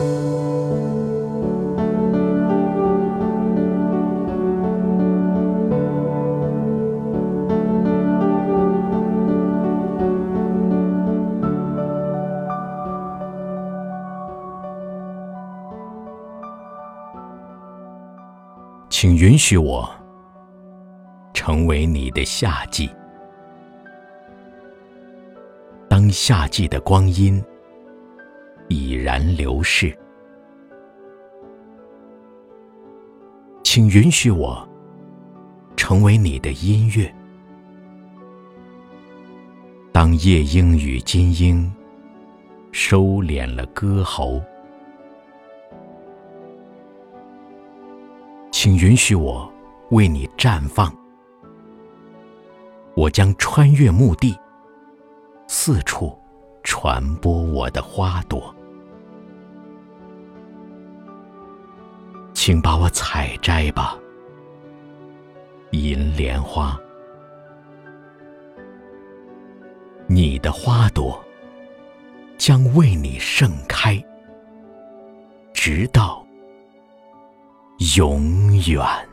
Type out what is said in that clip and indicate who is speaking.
Speaker 1: 请允许我成为你的夏季。当夏季的光阴已然流逝，请允许我成为你的音乐。当夜莺与金鹰收敛了歌喉。请允许我为你绽放，我将穿越墓地，四处传播我的花朵。请把我采摘吧，银莲花，你的花朵将为你盛开，直到。永远。